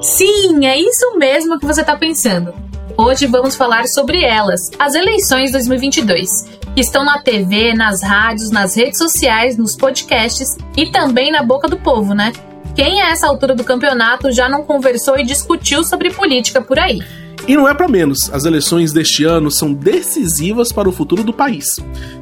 Sim, é isso mesmo que você está pensando. Hoje vamos falar sobre elas, as eleições 2022, que estão na TV, nas rádios, nas redes sociais, nos podcasts e também na boca do povo, né? Quem a essa altura do campeonato já não conversou e discutiu sobre política por aí? E não é para menos, as eleições deste ano são decisivas para o futuro do país.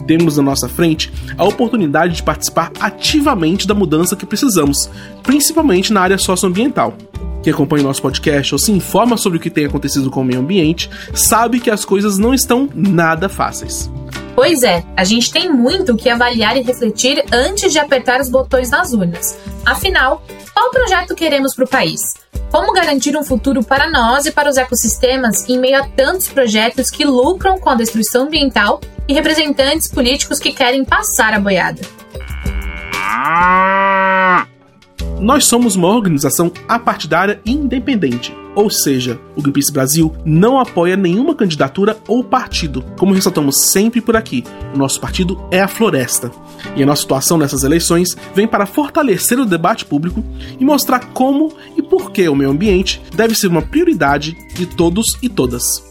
Temos na nossa frente a oportunidade de participar ativamente da mudança que precisamos, principalmente na área socioambiental. Quem acompanha o nosso podcast ou se informa sobre o que tem acontecido com o meio ambiente sabe que as coisas não estão nada fáceis. Pois é, a gente tem muito o que avaliar e refletir antes de apertar os botões nas urnas. Afinal, qual projeto queremos para o país? Como garantir um futuro para nós e para os ecossistemas em meio a tantos projetos que lucram com a destruição ambiental e representantes políticos que querem passar a boiada? Nós somos uma organização apartidária e independente, ou seja, o Greenpeace Brasil não apoia nenhuma candidatura ou partido. Como ressaltamos sempre por aqui, o nosso partido é a Floresta. E a nossa situação nessas eleições vem para fortalecer o debate público e mostrar como e por que o meio ambiente deve ser uma prioridade de todos e todas.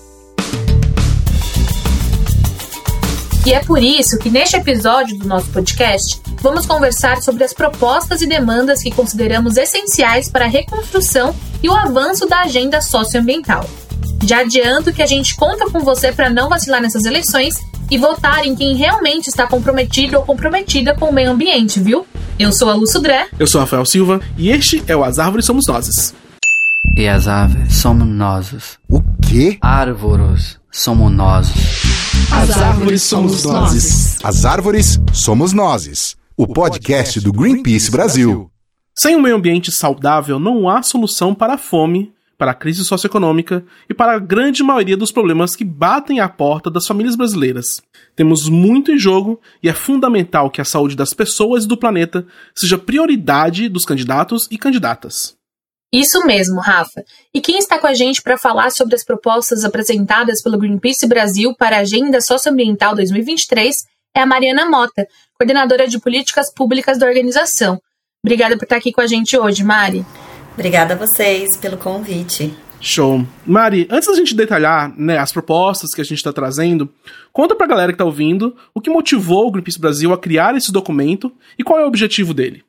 E é por isso que neste episódio do nosso podcast vamos conversar sobre as propostas e demandas que consideramos essenciais para a reconstrução e o avanço da agenda socioambiental. Já adianto que a gente conta com você para não vacilar nessas eleições e votar em quem realmente está comprometido ou comprometida com o meio ambiente, viu? Eu sou a Lu Sudré. Eu sou Rafael Silva e este é o As Árvores Somos Nozes. E as árvores somos nós. O quê? Árvores somos nós. As árvores somos nós. As árvores somos nós. O podcast do Greenpeace Brasil. Sem um meio ambiente saudável, não há solução para a fome, para a crise socioeconômica e para a grande maioria dos problemas que batem à porta das famílias brasileiras. Temos muito em jogo e é fundamental que a saúde das pessoas e do planeta seja prioridade dos candidatos e candidatas. Isso mesmo, Rafa. E quem está com a gente para falar sobre as propostas apresentadas pelo Greenpeace Brasil para a Agenda Socioambiental 2023 é a Mariana Mota, coordenadora de políticas públicas da organização. Obrigada por estar aqui com a gente hoje, Mari. Obrigada a vocês pelo convite. Show. Mari, antes da gente detalhar né, as propostas que a gente está trazendo, conta para a galera que está ouvindo o que motivou o Greenpeace Brasil a criar esse documento e qual é o objetivo dele.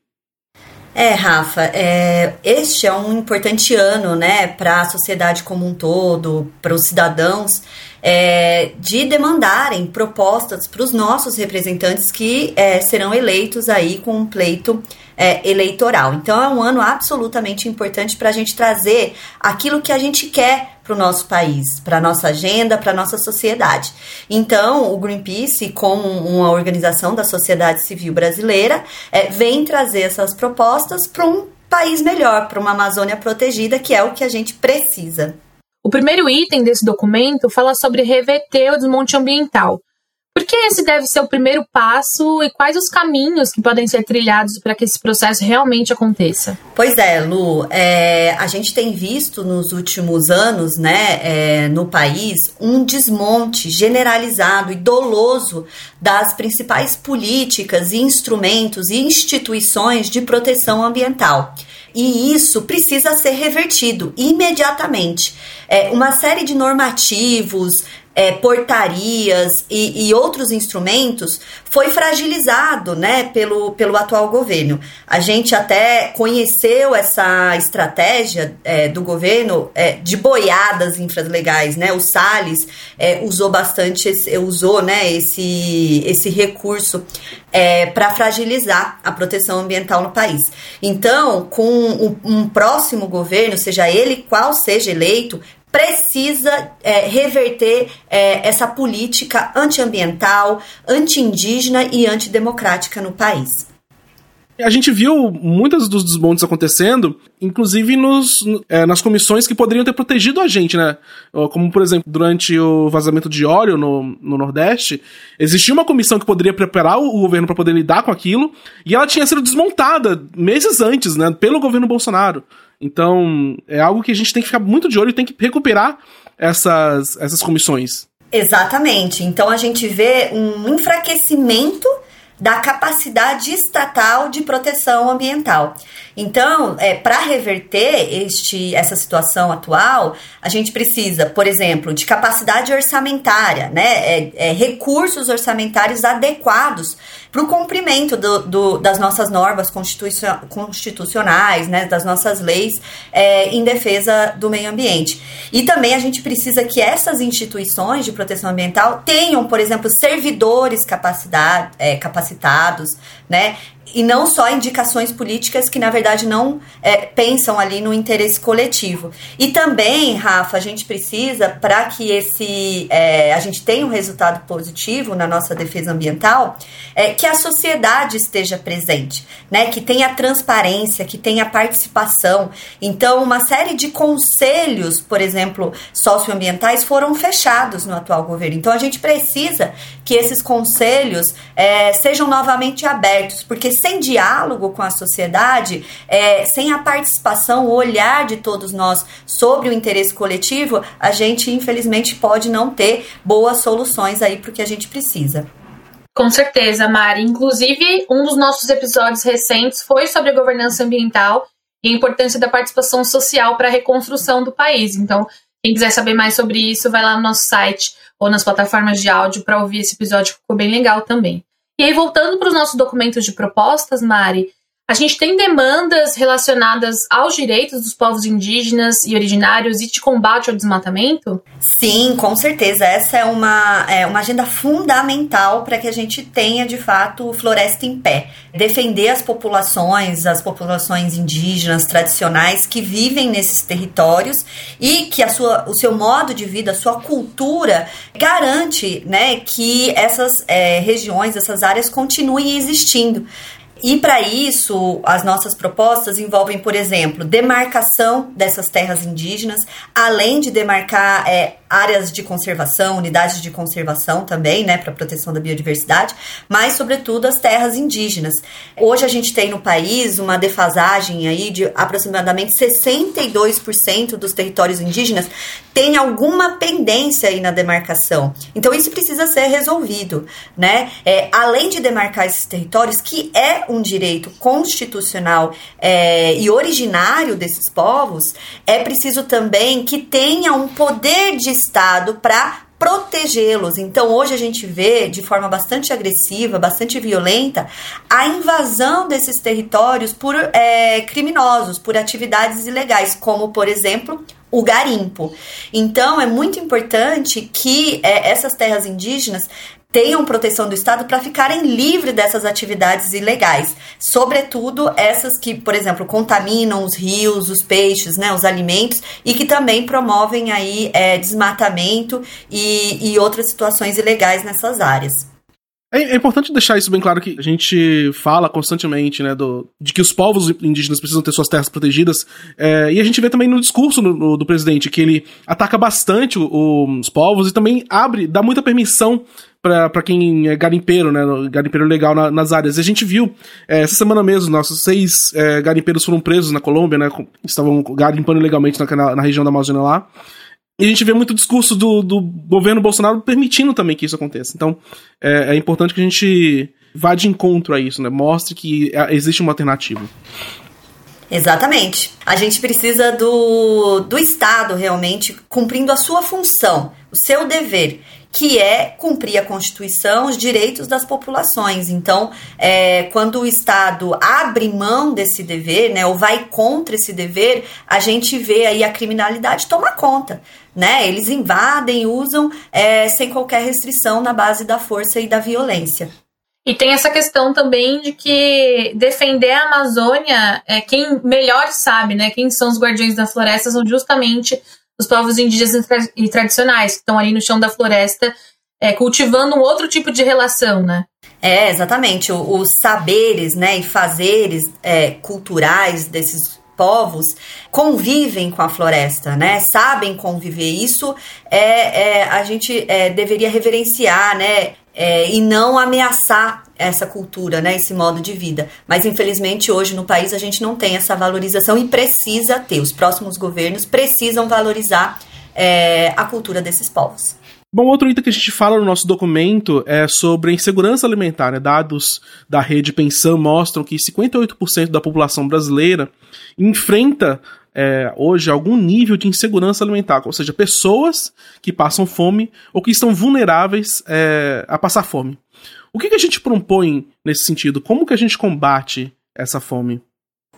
É, Rafa, é, este é um importante ano, né, para a sociedade como um todo, para os cidadãos, é, de demandarem propostas para os nossos representantes que é, serão eleitos aí com um pleito é, eleitoral. Então é um ano absolutamente importante para a gente trazer aquilo que a gente quer para o nosso país, para a nossa agenda, para a nossa sociedade. Então, o Greenpeace, como uma organização da sociedade civil brasileira, é, vem trazer essas propostas para um país melhor, para uma Amazônia protegida, que é o que a gente precisa. O primeiro item desse documento fala sobre reverter o desmonte ambiental. Por que esse deve ser o primeiro passo e quais os caminhos que podem ser trilhados para que esse processo realmente aconteça? Pois é, Lu, é, a gente tem visto nos últimos anos, né, é, no país, um desmonte generalizado e doloso das principais políticas, instrumentos e instituições de proteção ambiental. E isso precisa ser revertido imediatamente. É, uma série de normativos, é, portarias e, e, outros instrumentos foi fragilizado né, pelo, pelo atual governo. A gente até conheceu essa estratégia é, do governo é, de boiadas infralegais. Né? O Salles é, usou bastante, usou né, esse, esse recurso é, para fragilizar a proteção ambiental no país. Então, com um, um próximo governo, seja ele qual seja eleito, precisa é, reverter é, essa política antiambiental, anti-indígena e antidemocrática no país. A gente viu muitos dos desmontes acontecendo, inclusive nos, é, nas comissões que poderiam ter protegido a gente, né? Como, por exemplo, durante o vazamento de óleo no, no Nordeste, existia uma comissão que poderia preparar o governo para poder lidar com aquilo, e ela tinha sido desmontada meses antes, né? Pelo governo Bolsonaro. Então, é algo que a gente tem que ficar muito de olho e tem que recuperar essas, essas comissões. Exatamente. Então, a gente vê um enfraquecimento da capacidade estatal de proteção ambiental. Então, é, para reverter este, essa situação atual, a gente precisa, por exemplo, de capacidade orçamentária, né? É, é, recursos orçamentários adequados para o cumprimento do, do, das nossas normas constitucionais, né? Das nossas leis é, em defesa do meio ambiente. E também a gente precisa que essas instituições de proteção ambiental tenham, por exemplo, servidores é, capacitados, né? E não só indicações políticas que, na verdade, não é, pensam ali no interesse coletivo. E também, Rafa, a gente precisa, para que esse é, a gente tenha um resultado positivo na nossa defesa ambiental, é, que a sociedade esteja presente, né? que tenha transparência, que tenha participação. Então, uma série de conselhos, por exemplo, socioambientais, foram fechados no atual governo. Então, a gente precisa que esses conselhos é, sejam novamente abertos, porque sem diálogo com a sociedade, é, sem a participação, o olhar de todos nós sobre o interesse coletivo, a gente infelizmente pode não ter boas soluções aí para o que a gente precisa. Com certeza, Mari. Inclusive, um dos nossos episódios recentes foi sobre a governança ambiental e a importância da participação social para a reconstrução do país. Então, quem quiser saber mais sobre isso, vai lá no nosso site ou nas plataformas de áudio para ouvir esse episódio, ficou bem legal também. E aí, voltando para os nossos documentos de propostas, Mari, a gente tem demandas relacionadas aos direitos dos povos indígenas e originários e de combate ao desmatamento? Sim, com certeza. Essa é uma, é uma agenda fundamental para que a gente tenha, de fato, floresta em pé. Defender as populações, as populações indígenas tradicionais que vivem nesses territórios e que a sua, o seu modo de vida, a sua cultura garante né, que essas é, regiões, essas áreas continuem existindo. E para isso, as nossas propostas envolvem, por exemplo, demarcação dessas terras indígenas, além de demarcar é, áreas de conservação, unidades de conservação também, né, para proteção da biodiversidade, mas sobretudo as terras indígenas. Hoje a gente tem no país uma defasagem aí de aproximadamente 62% dos territórios indígenas tem alguma pendência aí na demarcação. Então isso precisa ser resolvido, né? É, além de demarcar esses territórios, que é um direito constitucional é, e originário desses povos, é preciso também que tenha um poder de Estado para protegê-los. Então, hoje a gente vê de forma bastante agressiva, bastante violenta, a invasão desses territórios por é, criminosos, por atividades ilegais, como, por exemplo, o garimpo. Então, é muito importante que é, essas terras indígenas tenham proteção do Estado para ficarem livres dessas atividades ilegais, sobretudo essas que, por exemplo, contaminam os rios, os peixes, né, os alimentos e que também promovem aí é, desmatamento e, e outras situações ilegais nessas áreas. É, é, importante deixar isso bem claro que a gente fala constantemente, né, do, de que os povos indígenas precisam ter suas terras protegidas, é, e a gente vê também no discurso no, no, do presidente que ele ataca bastante o, os povos e também abre, dá muita permissão para quem é garimpeiro, né? Garimpeiro legal na, nas áreas. E a gente viu, é, essa semana mesmo, nossos seis é, garimpeiros foram presos na Colômbia, né? Estavam garimpando legalmente na, na, na região da Amazônia lá. E a gente vê muito discurso do, do governo Bolsonaro permitindo também que isso aconteça. Então, é, é importante que a gente vá de encontro a isso, né? Mostre que é, existe uma alternativa. Exatamente. A gente precisa do, do Estado realmente cumprindo a sua função, o seu dever que é cumprir a Constituição, os direitos das populações. Então, é, quando o Estado abre mão desse dever, né, ou vai contra esse dever, a gente vê aí a criminalidade tomar conta. Né? Eles invadem, usam é, sem qualquer restrição na base da força e da violência. E tem essa questão também de que defender a Amazônia é quem melhor sabe, né? Quem são os guardiões da floresta são justamente os povos indígenas e tradicionais, que estão ali no chão da floresta, é, cultivando um outro tipo de relação, né? É, exatamente. Os saberes né, e fazeres é, culturais desses povos convivem com a floresta, né? Sabem conviver. Isso é, é a gente é, deveria reverenciar, né? É, e não ameaçar essa cultura, né, esse modo de vida. Mas infelizmente hoje no país a gente não tem essa valorização e precisa ter. Os próximos governos precisam valorizar é, a cultura desses povos. Bom, outro item que a gente fala no nosso documento é sobre a insegurança alimentar. Né? Dados da rede Pensam mostram que 58% da população brasileira enfrenta é, hoje algum nível de insegurança alimentar, ou seja, pessoas que passam fome ou que estão vulneráveis é, a passar fome. O que, que a gente propõe nesse sentido? Como que a gente combate essa fome?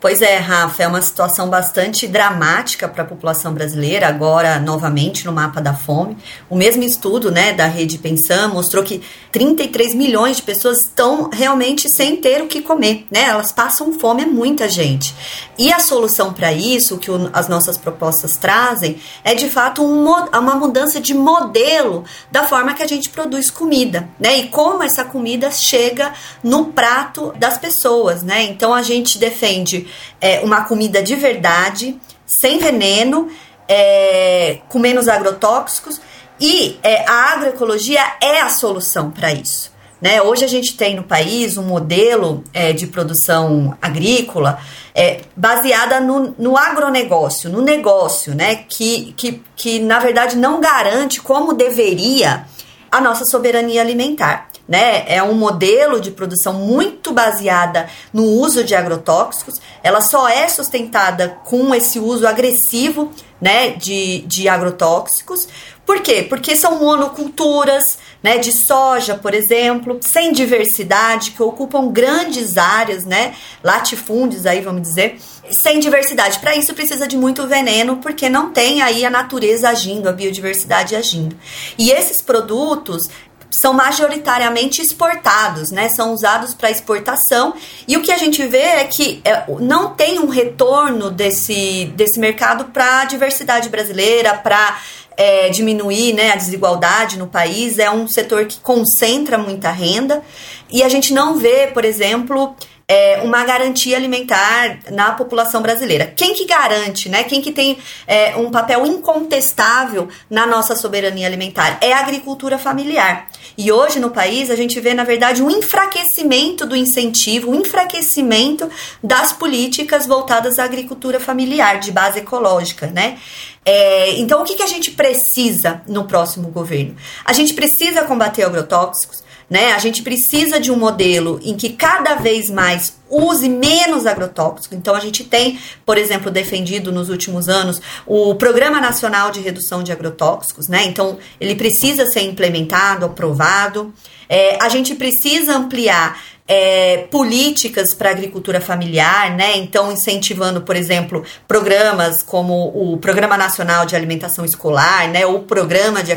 Pois é, Rafa, é uma situação bastante dramática para a população brasileira, agora novamente no mapa da fome. O mesmo estudo né, da Rede Pensam mostrou que 33 milhões de pessoas estão realmente sem ter o que comer, né? Elas passam fome, é muita gente. E a solução para isso, que o, as nossas propostas trazem, é de fato um, uma mudança de modelo da forma que a gente produz comida, né? E como essa comida chega no prato das pessoas, né? Então a gente defende é, uma comida de verdade, sem veneno, é, com menos agrotóxicos e é, a agroecologia é a solução para isso. Né? Hoje a gente tem no país um modelo é, de produção agrícola é, baseada no, no agronegócio, no negócio, né? que, que, que na verdade não garante como deveria a nossa soberania alimentar né? É um modelo de produção muito baseada no uso de agrotóxicos. Ela só é sustentada com esse uso agressivo, né, de, de agrotóxicos. Por quê? Porque são monoculturas, né, de soja, por exemplo, sem diversidade, que ocupam grandes áreas, né, latifúndios aí, vamos dizer, sem diversidade. Para isso precisa de muito veneno, porque não tem aí a natureza agindo, a biodiversidade agindo. E esses produtos, são majoritariamente exportados, né? São usados para exportação. E o que a gente vê é que é, não tem um retorno desse, desse mercado para a diversidade brasileira, para é, diminuir né, a desigualdade no país. É um setor que concentra muita renda. E a gente não vê, por exemplo, é, uma garantia alimentar na população brasileira. Quem que garante, né? Quem que tem é, um papel incontestável na nossa soberania alimentar? É a agricultura familiar. E hoje no país a gente vê, na verdade, um enfraquecimento do incentivo, um enfraquecimento das políticas voltadas à agricultura familiar, de base ecológica, né? É, então, o que, que a gente precisa no próximo governo? A gente precisa combater agrotóxicos, né? A gente precisa de um modelo em que cada vez mais use menos agrotóxico. Então a gente tem, por exemplo, defendido nos últimos anos o Programa Nacional de Redução de Agrotóxicos, né? Então ele precisa ser implementado, aprovado. É, a gente precisa ampliar é, políticas para a agricultura familiar, né? Então, incentivando, por exemplo, programas como o Programa Nacional de Alimentação Escolar, né? Ou o Programa de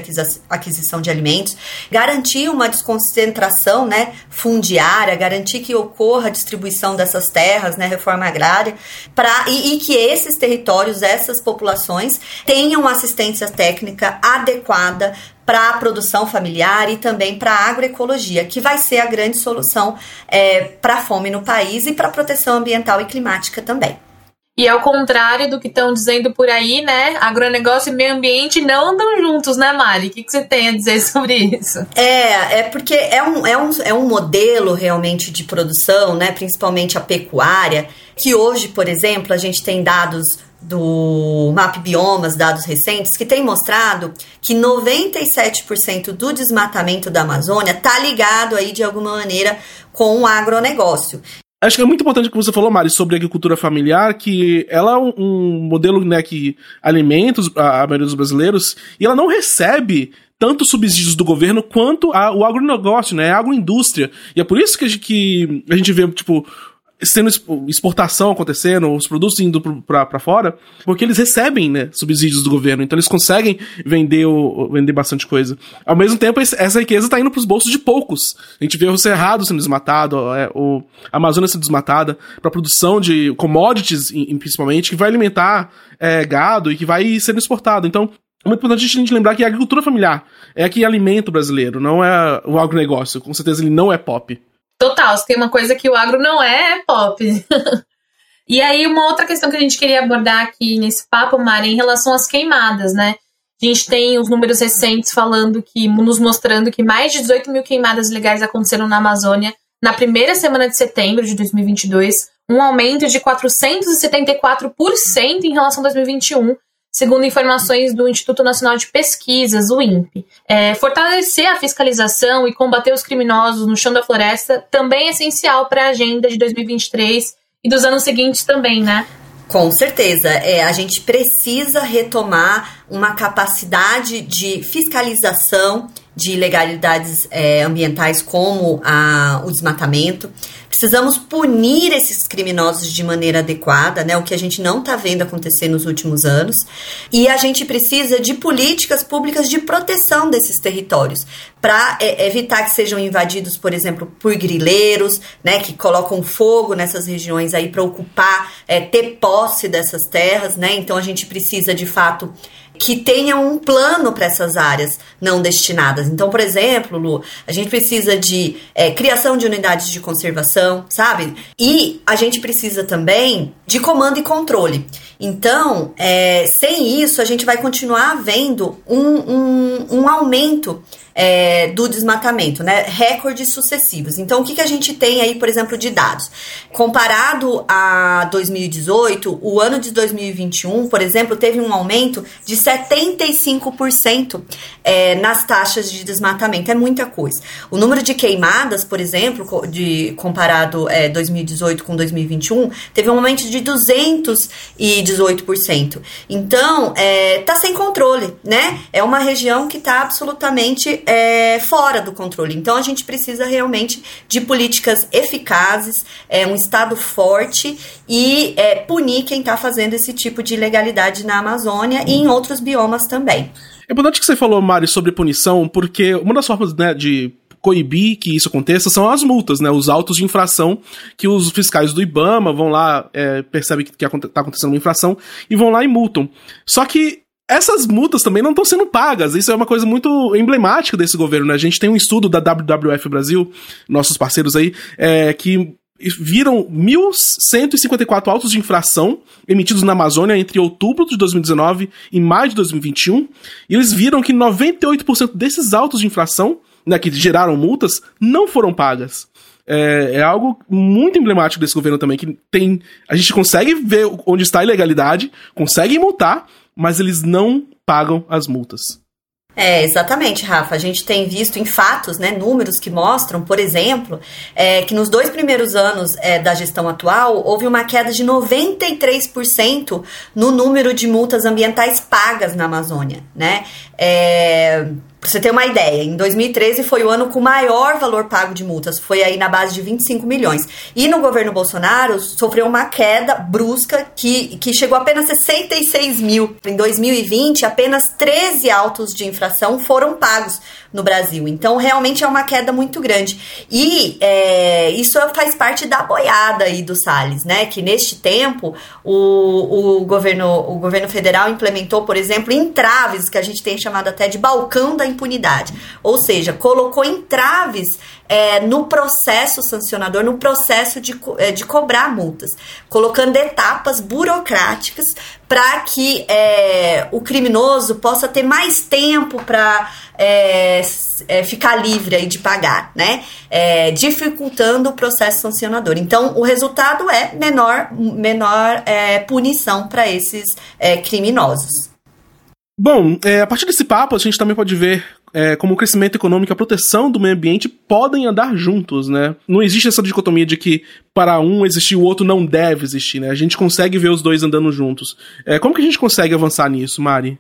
Aquisição de Alimentos, garantir uma desconcentração, né? Fundiária, garantir que ocorra a distribuição dessas terras, né? Reforma agrária, para e, e que esses territórios, essas populações tenham assistência técnica adequada para a produção familiar e também para a agroecologia, que vai ser a grande solução é, para a fome no país e para a proteção ambiental e climática também. E ao contrário do que estão dizendo por aí, né? Agronegócio e meio ambiente não andam juntos, né, Mari? O que, que você tem a dizer sobre isso? É, é porque é um, é, um, é um modelo realmente de produção, né? Principalmente a pecuária, que hoje, por exemplo, a gente tem dados do Map Biomas, dados recentes, que tem mostrado que 97% do desmatamento da Amazônia está ligado aí de alguma maneira com o agronegócio. Acho que é muito importante o que você falou, Mari, sobre a agricultura familiar, que ela é um, modelo né, que alimenta a, a maioria dos brasileiros e ela não recebe tanto subsídios do governo quanto a, o agronegócio, né? A agroindústria. E é por isso que a gente, que a gente vê, tipo, sendo exportação acontecendo, os produtos indo para fora, porque eles recebem, né, subsídios do governo, então eles conseguem vender, o, vender bastante coisa. Ao mesmo tempo, essa riqueza está indo para os bolsos de poucos. A gente vê o Cerrado sendo desmatado, é, o Amazônia sendo desmatada, para produção de commodities, principalmente, que vai alimentar é, gado e que vai sendo exportado. Então, é muito importante a gente lembrar que a agricultura familiar é a que alimenta o brasileiro, não é o agronegócio. Com certeza ele não é pop. Total, se tem uma coisa que o agro não é, é pop. e aí, uma outra questão que a gente queria abordar aqui nesse papo, Mari, em relação às queimadas, né? A gente tem os números recentes falando que, nos mostrando que mais de 18 mil queimadas ilegais aconteceram na Amazônia na primeira semana de setembro de 2022, um aumento de 474% em relação a 2021, segundo informações do Instituto Nacional de Pesquisas, o INPE. É, fortalecer a fiscalização e combater os criminosos no chão da floresta também é essencial para a agenda de 2023 e dos anos seguintes também, né? Com certeza, é, a gente precisa retomar uma capacidade de fiscalização de ilegalidades é, ambientais como a, o desmatamento. Precisamos punir esses criminosos de maneira adequada, né? O que a gente não está vendo acontecer nos últimos anos. E a gente precisa de políticas públicas de proteção desses territórios para é, evitar que sejam invadidos, por exemplo, por grileiros, né? Que colocam fogo nessas regiões aí para ocupar, é, ter posse dessas terras, né? Então a gente precisa de fato que tenha um plano para essas áreas não destinadas. Então, por exemplo, Lu, a gente precisa de é, criação de unidades de conservação, sabe? E a gente precisa também de comando e controle. Então, é, sem isso, a gente vai continuar vendo um, um, um aumento é, do desmatamento, né? Recordes sucessivos. Então, o que, que a gente tem aí, por exemplo, de dados? Comparado a 2018, o ano de 2021, por exemplo, teve um aumento de 75% é, nas taxas de desmatamento. É muita coisa. O número de queimadas, por exemplo, de comparado é, 2018 com 2021, teve um aumento de 218%. Então, é, tá sem controle, né? É uma região que está absolutamente é, fora do controle. Então a gente precisa realmente de políticas eficazes, é, um Estado forte e é, punir quem está fazendo esse tipo de ilegalidade na Amazônia e em outros biomas também. É importante que você falou, Mari, sobre punição, porque uma das formas né, de coibir que isso aconteça são as multas, né? Os autos de infração que os fiscais do IBAMA vão lá, é, percebem que, está acontecendo uma infração e vão lá e multam. Só que essas multas também não estão sendo pagas. Isso é uma coisa muito emblemática desse governo, né? A gente tem um estudo da WWF Brasil, nossos parceiros aí, é, que viram 1.154 autos de infração emitidos na Amazônia entre outubro de 2019 e maio de 2021, e eles viram que 98% desses autos de infração, né, que geraram multas, não foram pagas. É, é, algo muito emblemático desse governo também, que tem. A gente consegue ver onde está a ilegalidade, consegue multar, mas eles não pagam as multas. É, exatamente, Rafa. A gente tem visto em fatos, né, números que mostram, por exemplo, é, que nos dois primeiros anos é, da gestão atual houve uma queda de 93% no número de multas ambientais pagas na Amazônia, né? É, Pra você ter uma ideia, em 2013 foi o ano com maior valor pago de multas, foi aí na base de 25 milhões. E no governo Bolsonaro sofreu uma queda brusca que, que chegou apenas 66 mil. Em 2020, apenas 13 autos de infração foram pagos no Brasil. Então, realmente é uma queda muito grande. E é, isso faz parte da boiada aí do Salles, né? Que neste tempo o, o, governo, o governo federal implementou, por exemplo, entraves, que a gente tem chamado até de balcão da impunidade. Ou seja, colocou entraves é, no processo sancionador, no processo de, é, de cobrar multas, colocando etapas burocráticas para que é, o criminoso possa ter mais tempo para é, é, ficar livre aí de pagar, né? É, dificultando o processo sancionador. Então, o resultado é menor, menor é, punição para esses é, criminosos. Bom, a partir desse papo, a gente também pode ver é, como o crescimento econômico e a proteção do meio ambiente podem andar juntos, né? Não existe essa dicotomia de que para um existir o outro não deve existir, né? A gente consegue ver os dois andando juntos. É, como que a gente consegue avançar nisso, Mari?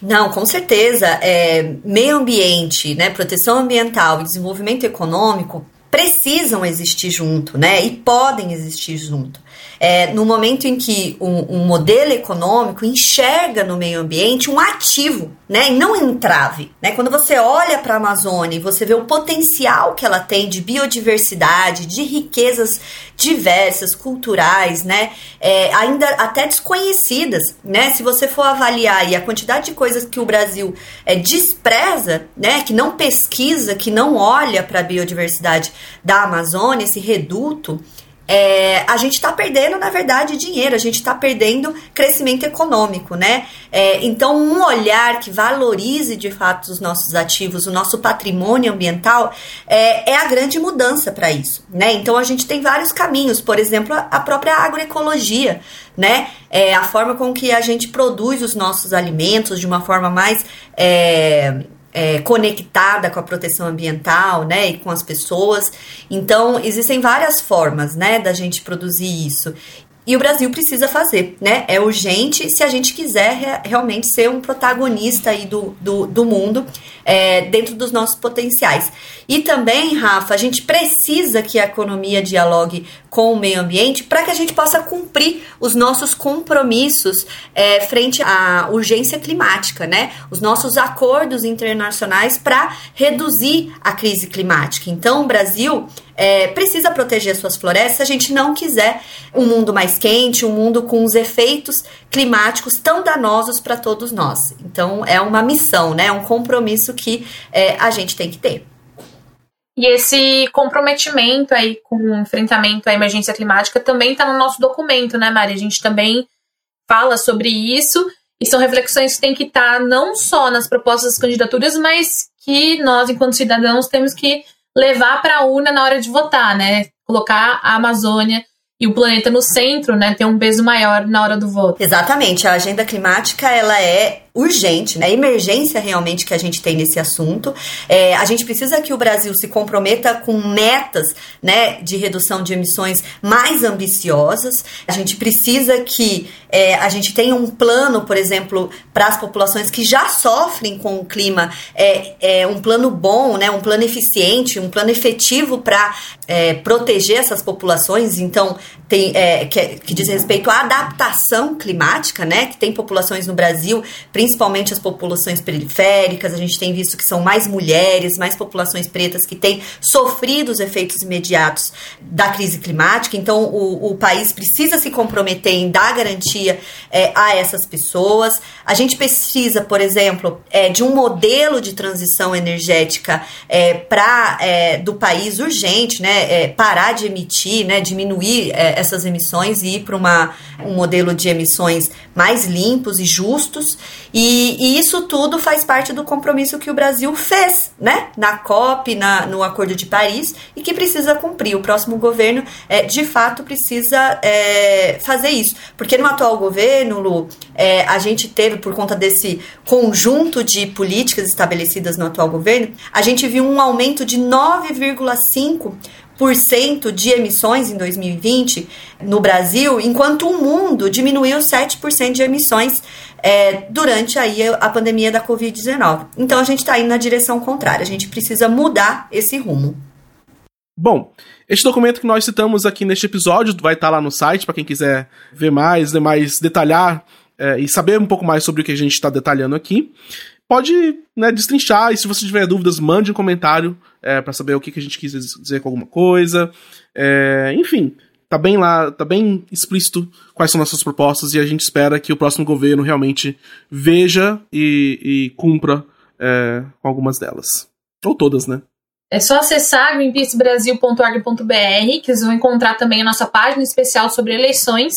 Não, com certeza. É, meio ambiente, né, proteção ambiental e desenvolvimento econômico precisam existir junto, né? E podem existir junto é, no momento em que um, um, modelo econômico enxerga no meio ambiente um ativo, né, e não um entrave. Né? Quando você olha para a Amazônia e você vê o potencial que ela tem de biodiversidade, de riquezas diversas, culturais, né, é, ainda até desconhecidas, né, se você for avaliar a quantidade de coisas que o Brasil é, despreza, né, que não pesquisa, que não olha para a biodiversidade da Amazônia, esse reduto, é, a gente está perdendo, na verdade, dinheiro, a gente está perdendo crescimento econômico, né? É, então, um olhar que valorize de fato os nossos ativos, o nosso patrimônio ambiental, é, é a grande mudança para isso, né? Então, a gente tem vários caminhos, por exemplo, a própria agroecologia, né? É, a forma com que a gente produz os nossos alimentos de uma forma mais é, conectada com a proteção ambiental, né, e com as pessoas. Então, existem várias formas, né, da gente produzir isso. E o Brasil precisa fazer, né? É urgente se a gente quiser re realmente ser um protagonista aí do, do, do mundo é, dentro dos nossos potenciais. E também, Rafa, a gente precisa que a economia dialogue com o meio ambiente para que a gente possa cumprir os nossos compromissos é, frente à urgência climática, né? Os nossos acordos internacionais para reduzir a crise climática. Então, o Brasil é, precisa proteger suas florestas se a gente não quiser um mundo mais quente, um mundo com os efeitos climáticos tão danosos para todos nós. Então, é uma missão, né? É um compromisso que é, a gente tem que ter. E esse comprometimento aí com o enfrentamento à emergência climática também está no nosso documento, né, Mari? A gente também fala sobre isso e são reflexões que têm que estar tá não só nas propostas das candidaturas, mas que nós, enquanto cidadãos, temos que levar para a urna na hora de votar, né? Colocar a Amazônia e o planeta no centro, né, ter um peso maior na hora do voto. Exatamente, a agenda climática ela é urgente, né? emergência realmente que a gente tem nesse assunto. É, a gente precisa que o Brasil se comprometa com metas né, de redução de emissões mais ambiciosas. A gente precisa que é, a gente tenha um plano, por exemplo, para as populações que já sofrem com o clima, é, é um plano bom, né, um plano eficiente, um plano efetivo para é, proteger essas populações. Então, tem, é, que, que diz respeito à adaptação climática, né? Que tem populações no Brasil, principalmente as populações periféricas, a gente tem visto que são mais mulheres, mais populações pretas que têm sofrido os efeitos imediatos da crise climática. Então, o, o país precisa se comprometer em dar garantia é, a essas pessoas. A gente precisa, por exemplo, é, de um modelo de transição energética é, para é, do país urgente, né? É, parar de emitir, né? Diminuir é, essas emissões e ir para um modelo de emissões mais limpos e justos. E, e, isso tudo faz parte do compromisso que o Brasil fez, né? Na COP, na, no Acordo de Paris, e que precisa cumprir. O próximo governo, é, de fato, precisa é, fazer isso. Porque no atual governo, Lu, é, a gente teve, por conta desse conjunto de políticas estabelecidas no atual governo, a gente viu um aumento de 9,5% de emissões em 2020 no Brasil, enquanto o mundo diminuiu 7% de emissões é, durante aí a pandemia da Covid-19. Então a gente está indo na direção contrária, a gente precisa mudar esse rumo. Bom, este documento que nós citamos aqui neste episódio vai estar tá lá no site para quem quiser ver mais, mais, detalhar é, e saber um pouco mais sobre o que a gente está detalhando aqui pode né, destrinchar, e se você tiver dúvidas, mande um comentário é, para saber o que, que a gente quis dizer com alguma coisa. É, enfim, tá bem lá, tá bem explícito quais são nossas propostas e a gente espera que o próximo governo realmente veja e, e cumpra é, com algumas delas. Ou todas, né? É só acessar greenpeacebrasil.org.br que vocês vão encontrar também a nossa página especial sobre eleições.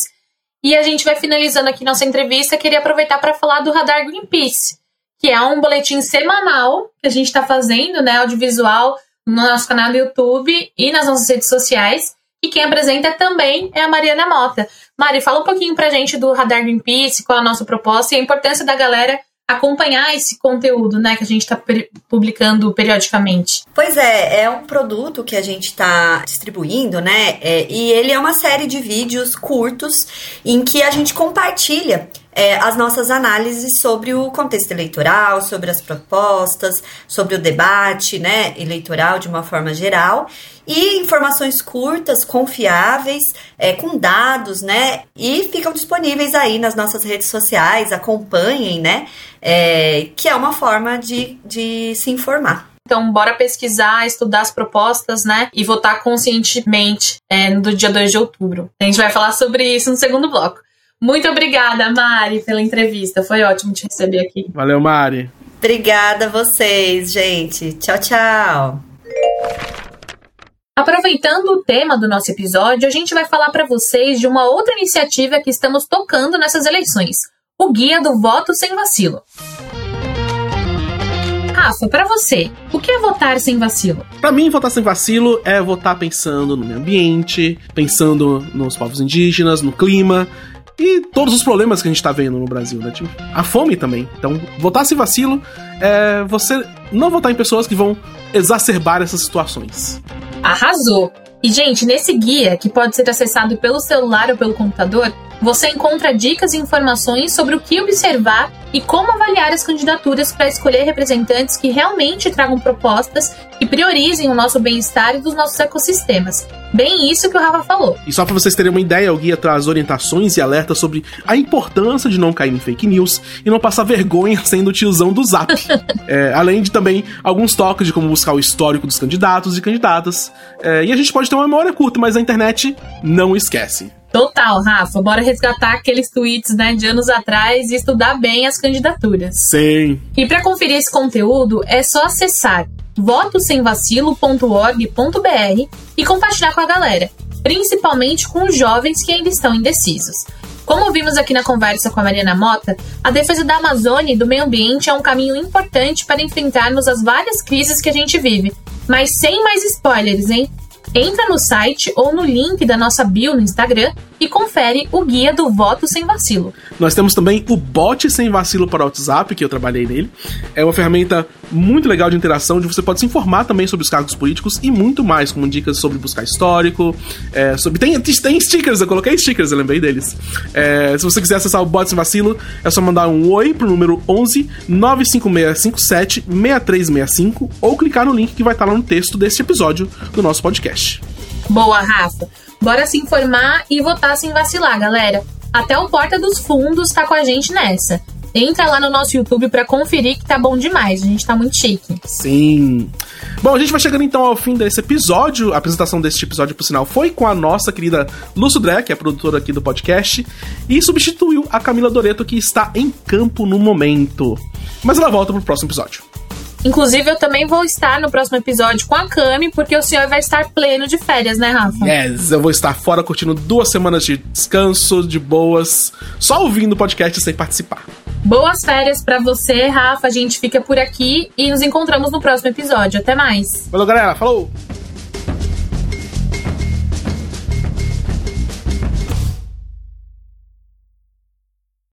E a gente vai finalizando aqui nossa entrevista. Queria aproveitar para falar do Radar Greenpeace que é um boletim semanal que a gente está fazendo, né, audiovisual, no nosso canal do YouTube e nas nossas redes sociais. E quem apresenta também é a Mariana Mota. Mari, fala um pouquinho pra gente do Radar Greenpeace, qual é a nossa proposta e a importância da galera acompanhar esse conteúdo, né, que a gente está publicando periodicamente. Pois é, é um produto que a gente está distribuindo, né, é, e ele é uma série de vídeos curtos em que a gente compartilha é, as nossas análises sobre o contexto eleitoral, sobre as propostas, sobre o debate né, eleitoral de uma forma geral. E informações curtas, confiáveis, é, com dados, né? E ficam disponíveis aí nas nossas redes sociais, acompanhem, né? É, que é uma forma de, de se informar. Então, bora pesquisar, estudar as propostas, né? E votar conscientemente é, no dia 2 de outubro. A gente vai falar sobre isso no segundo bloco. Muito obrigada, Mari, pela entrevista. Foi ótimo te receber aqui. Valeu, Mari. Obrigada a vocês, gente. Tchau, tchau. Aproveitando o tema do nosso episódio, a gente vai falar para vocês de uma outra iniciativa que estamos tocando nessas eleições: o Guia do Voto Sem Vacilo. Rafa, para você, o que é votar sem vacilo? Para mim, votar sem vacilo é votar pensando no meio ambiente, pensando nos povos indígenas, no clima e todos os problemas que a gente tá vendo no Brasil, né? Tipo, a fome também. Então, votar sem vacilo é você não votar em pessoas que vão exacerbar essas situações. Arrasou! E, gente, nesse guia, que pode ser acessado pelo celular ou pelo computador, você encontra dicas e informações sobre o que observar e como avaliar as candidaturas para escolher representantes que realmente tragam propostas e priorizem o nosso bem-estar e dos nossos ecossistemas. Bem isso que o Rafa falou. E só para vocês terem uma ideia, o guia traz orientações e alertas sobre a importância de não cair em fake news e não passar vergonha sendo o tiozão do zap. é, além de também alguns toques de como buscar o histórico dos candidatos e candidatas. É, e a gente pode ter uma memória curta, mas a internet não esquece. Total, Rafa. Bora resgatar aqueles tweets né, de anos atrás e estudar bem as candidaturas. Sim. E para conferir esse conteúdo, é só acessar votosemvacilo.org.br e compartilhar com a galera, principalmente com os jovens que ainda estão indecisos. Como vimos aqui na conversa com a Mariana Mota, a defesa da Amazônia e do meio ambiente é um caminho importante para enfrentarmos as várias crises que a gente vive. Mas sem mais spoilers, hein? Entra no site ou no link da nossa bio no Instagram e confere o guia do voto sem vacilo. Nós temos também o bot sem vacilo para o WhatsApp, que eu trabalhei nele. É uma ferramenta muito legal de interação, onde você pode se informar também sobre os cargos políticos e muito mais, como dicas sobre buscar histórico. É, sobre tem, tem stickers, eu coloquei stickers, eu lembrei deles. É, se você quiser acessar o bot sem vacilo, é só mandar um oi pro número 11 95657 6365 ou clicar no link que vai estar lá no texto deste episódio do nosso podcast. Boa, Rafa. Bora se informar e votar sem vacilar, galera. Até o Porta dos Fundos tá com a gente nessa. Entra lá no nosso YouTube para conferir que tá bom demais. A gente tá muito chique. Sim. Bom, a gente vai chegando então ao fim desse episódio. A apresentação deste episódio, por sinal, foi com a nossa querida Lúcio Dré, que é a produtora aqui do podcast, e substituiu a Camila Doreto, que está em campo no momento. Mas ela volta pro próximo episódio. Inclusive, eu também vou estar no próximo episódio com a Cami, porque o senhor vai estar pleno de férias, né, Rafa? Yes, eu vou estar fora curtindo duas semanas de descanso, de boas, só ouvindo o podcast sem participar. Boas férias para você, Rafa. A gente fica por aqui e nos encontramos no próximo episódio. Até mais. Valeu, galera. Falou!